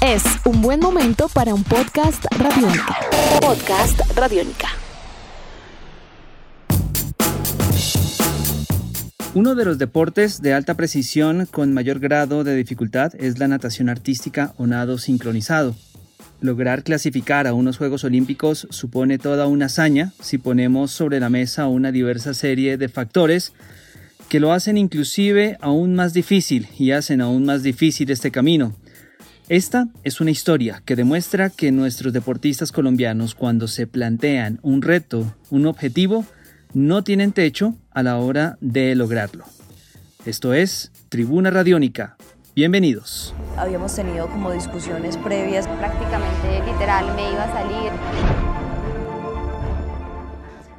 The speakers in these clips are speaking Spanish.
Es un buen momento para un podcast radiónica. Podcast radiónica. Uno de los deportes de alta precisión con mayor grado de dificultad es la natación artística o nado sincronizado. Lograr clasificar a unos Juegos Olímpicos supone toda una hazaña si ponemos sobre la mesa una diversa serie de factores que lo hacen inclusive aún más difícil y hacen aún más difícil este camino. Esta es una historia que demuestra que nuestros deportistas colombianos cuando se plantean un reto, un objetivo, no tienen techo a la hora de lograrlo. Esto es Tribuna Radiónica. Bienvenidos. Habíamos tenido como discusiones previas. Prácticamente literal me iba a salir.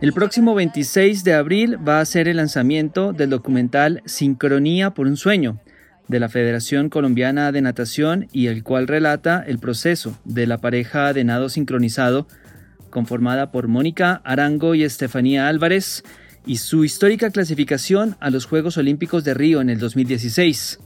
El próximo 26 de abril va a ser el lanzamiento del documental Sincronía por un sueño, de la Federación Colombiana de Natación y el cual relata el proceso de la pareja de nado sincronizado conformada por Mónica Arango y Estefanía Álvarez y su histórica clasificación a los Juegos Olímpicos de Río en el 2016.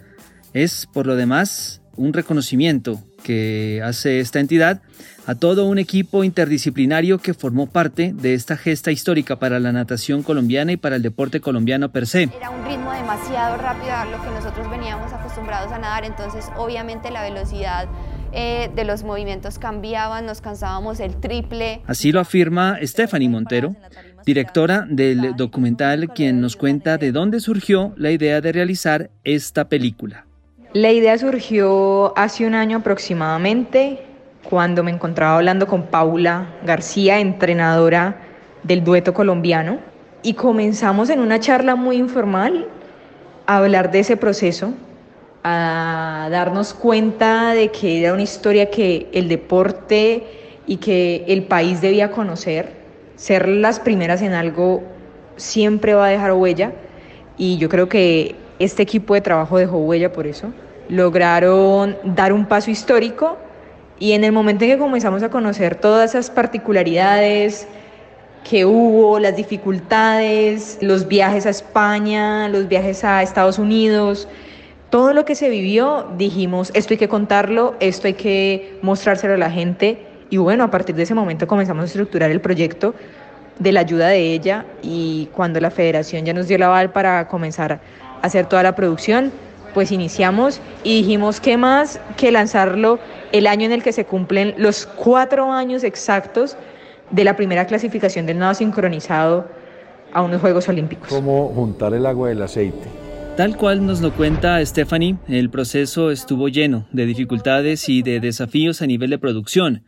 Es, por lo demás, un reconocimiento que hace esta entidad a todo un equipo interdisciplinario que formó parte de esta gesta histórica para la natación colombiana y para el deporte colombiano per se. Era un ritmo demasiado rápido a lo que nosotros veníamos acostumbrados a nadar, entonces obviamente la velocidad eh, de los movimientos cambiaban, nos cansábamos el triple. Así lo afirma Stephanie Montero, directora del documental, quien nos cuenta de dónde surgió la idea de realizar esta película. La idea surgió hace un año aproximadamente, cuando me encontraba hablando con Paula García, entrenadora del dueto colombiano, y comenzamos en una charla muy informal a hablar de ese proceso, a darnos cuenta de que era una historia que el deporte y que el país debía conocer. Ser las primeras en algo siempre va a dejar huella y yo creo que este equipo de trabajo dejó huella por eso. Lograron dar un paso histórico y en el momento en que comenzamos a conocer todas esas particularidades que hubo, las dificultades, los viajes a España, los viajes a Estados Unidos, todo lo que se vivió, dijimos, esto hay que contarlo, esto hay que mostrárselo a la gente. Y bueno, a partir de ese momento comenzamos a estructurar el proyecto de la ayuda de ella y cuando la federación ya nos dio la aval para comenzar hacer toda la producción, pues iniciamos y dijimos, ¿qué más que lanzarlo el año en el que se cumplen los cuatro años exactos de la primera clasificación del nado sincronizado a unos Juegos Olímpicos? ¿Cómo juntar el agua del aceite? Tal cual nos lo cuenta Stephanie, el proceso estuvo lleno de dificultades y de desafíos a nivel de producción.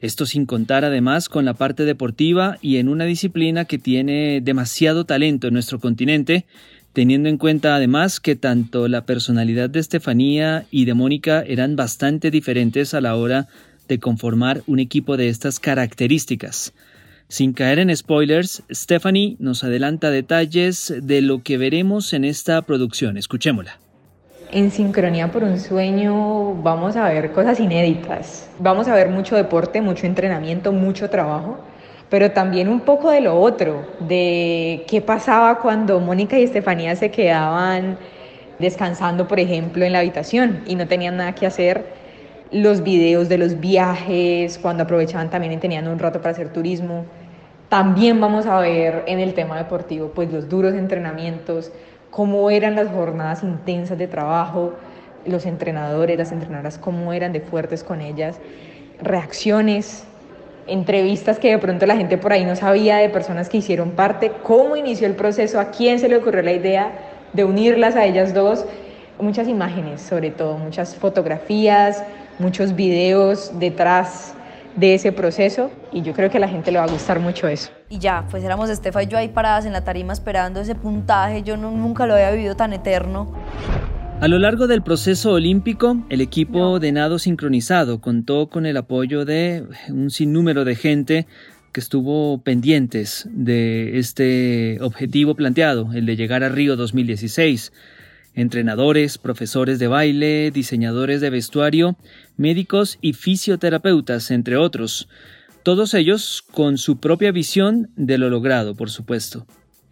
Esto sin contar además con la parte deportiva y en una disciplina que tiene demasiado talento en nuestro continente, teniendo en cuenta además que tanto la personalidad de Estefanía y de Mónica eran bastante diferentes a la hora de conformar un equipo de estas características. Sin caer en spoilers, Stephanie nos adelanta detalles de lo que veremos en esta producción. Escuchémosla. En Sincronía por un Sueño vamos a ver cosas inéditas. Vamos a ver mucho deporte, mucho entrenamiento, mucho trabajo, pero también un poco de lo otro, de qué pasaba cuando Mónica y Estefanía se quedaban descansando, por ejemplo, en la habitación y no tenían nada que hacer. Los videos de los viajes, cuando aprovechaban también y tenían un rato para hacer turismo. También vamos a ver en el tema deportivo, pues los duros entrenamientos, cómo eran las jornadas intensas de trabajo, los entrenadores, las entrenadoras, cómo eran de fuertes con ellas, reacciones, entrevistas que de pronto la gente por ahí no sabía de personas que hicieron parte, cómo inició el proceso, a quién se le ocurrió la idea de unirlas a ellas dos, muchas imágenes sobre todo, muchas fotografías, muchos videos detrás de ese proceso y yo creo que a la gente le va a gustar mucho eso. Y ya, pues éramos Estefa y yo ahí paradas en la tarima esperando ese puntaje, yo no, nunca lo había vivido tan eterno. A lo largo del proceso olímpico, el equipo de nado sincronizado contó con el apoyo de un sinnúmero de gente que estuvo pendientes de este objetivo planteado, el de llegar a Río 2016 entrenadores, profesores de baile, diseñadores de vestuario, médicos y fisioterapeutas, entre otros, todos ellos con su propia visión de lo logrado, por supuesto.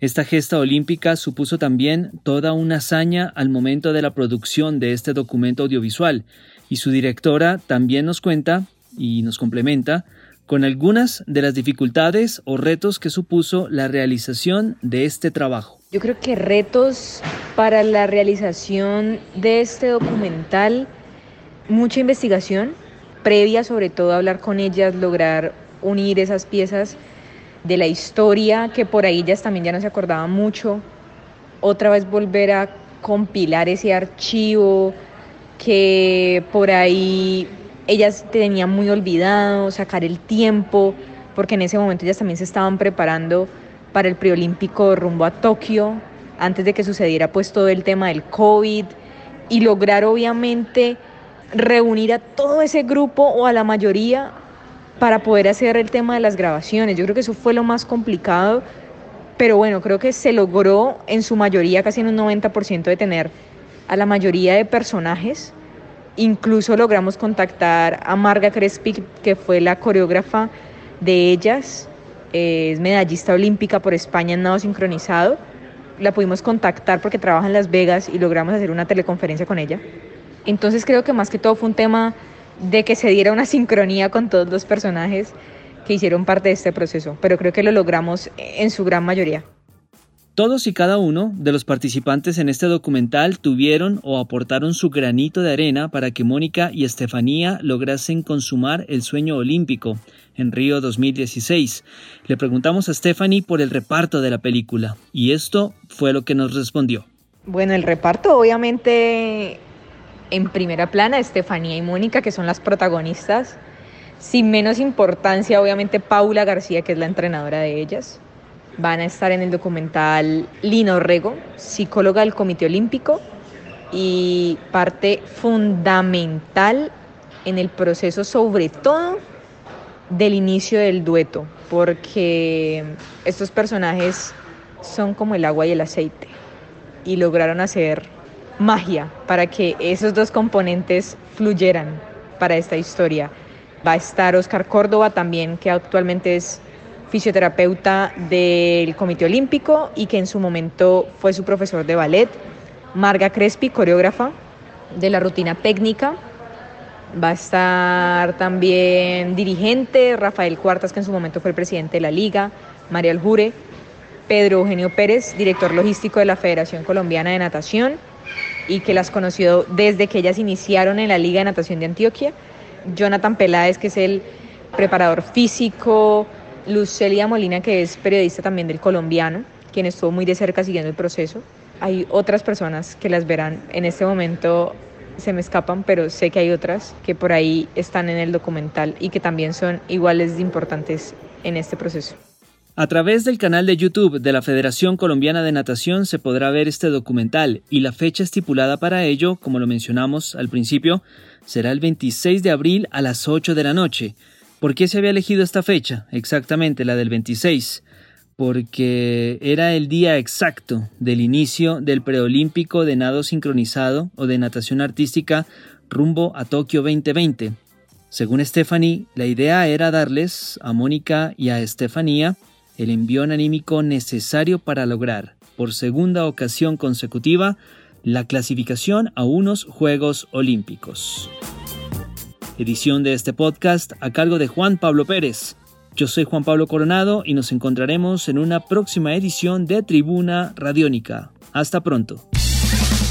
Esta gesta olímpica supuso también toda una hazaña al momento de la producción de este documento audiovisual, Y su directora también nos cuenta y nos complementa con algunas de las dificultades o retos que supuso la realización de este trabajo. Yo creo que retos para la realización de este documental, mucha investigación, previa sobre todo hablar con ellas, lograr unir esas piezas de la historia que por ahí ellas también ya no se acordaban mucho, otra vez volver a compilar ese archivo que por ahí ellas tenían muy olvidado, sacar el tiempo, porque en ese momento ellas también se estaban preparando para el preolímpico rumbo a Tokio, antes de que sucediera pues todo el tema del COVID, y lograr obviamente reunir a todo ese grupo o a la mayoría para poder hacer el tema de las grabaciones. Yo creo que eso fue lo más complicado, pero bueno, creo que se logró en su mayoría, casi en un 90% de tener a la mayoría de personajes Incluso logramos contactar a Marga Crespi, que fue la coreógrafa de ellas, es medallista olímpica por España en nado sincronizado. La pudimos contactar porque trabaja en Las Vegas y logramos hacer una teleconferencia con ella. Entonces creo que más que todo fue un tema de que se diera una sincronía con todos los personajes que hicieron parte de este proceso, pero creo que lo logramos en su gran mayoría. Todos y cada uno de los participantes en este documental tuvieron o aportaron su granito de arena para que Mónica y Estefanía lograsen consumar el sueño olímpico en Río 2016. Le preguntamos a Stephanie por el reparto de la película y esto fue lo que nos respondió. Bueno, el reparto obviamente en primera plana Estefanía y Mónica que son las protagonistas. Sin menos importancia obviamente Paula García que es la entrenadora de ellas. Van a estar en el documental Lino Rego, psicóloga del Comité Olímpico y parte fundamental en el proceso, sobre todo del inicio del dueto, porque estos personajes son como el agua y el aceite y lograron hacer magia para que esos dos componentes fluyeran para esta historia. Va a estar Oscar Córdoba también, que actualmente es fisioterapeuta del Comité Olímpico y que en su momento fue su profesor de ballet. Marga Crespi, coreógrafa de la rutina técnica. Va a estar también dirigente, Rafael Cuartas, que en su momento fue el presidente de la liga, María Aljure, Pedro Eugenio Pérez, director logístico de la Federación Colombiana de Natación y que las conoció desde que ellas iniciaron en la Liga de Natación de Antioquia. Jonathan Peláez, que es el preparador físico, Lucelia Molina, que es periodista también del colombiano, quien estuvo muy de cerca siguiendo el proceso. Hay otras personas que las verán en este momento se me escapan, pero sé que hay otras que por ahí están en el documental y que también son iguales de importantes en este proceso. A través del canal de YouTube de la Federación Colombiana de Natación se podrá ver este documental y la fecha estipulada para ello, como lo mencionamos al principio, será el 26 de abril a las 8 de la noche. ¿Por qué se había elegido esta fecha? Exactamente, la del 26. Porque era el día exacto del inicio del preolímpico de nado sincronizado o de natación artística rumbo a Tokio 2020. Según Stephanie, la idea era darles a Mónica y a Estefanía el envión anímico necesario para lograr, por segunda ocasión consecutiva, la clasificación a unos Juegos Olímpicos edición de este podcast a cargo de Juan Pablo Pérez. Yo soy Juan Pablo Coronado y nos encontraremos en una próxima edición de Tribuna Radiónica. Hasta pronto.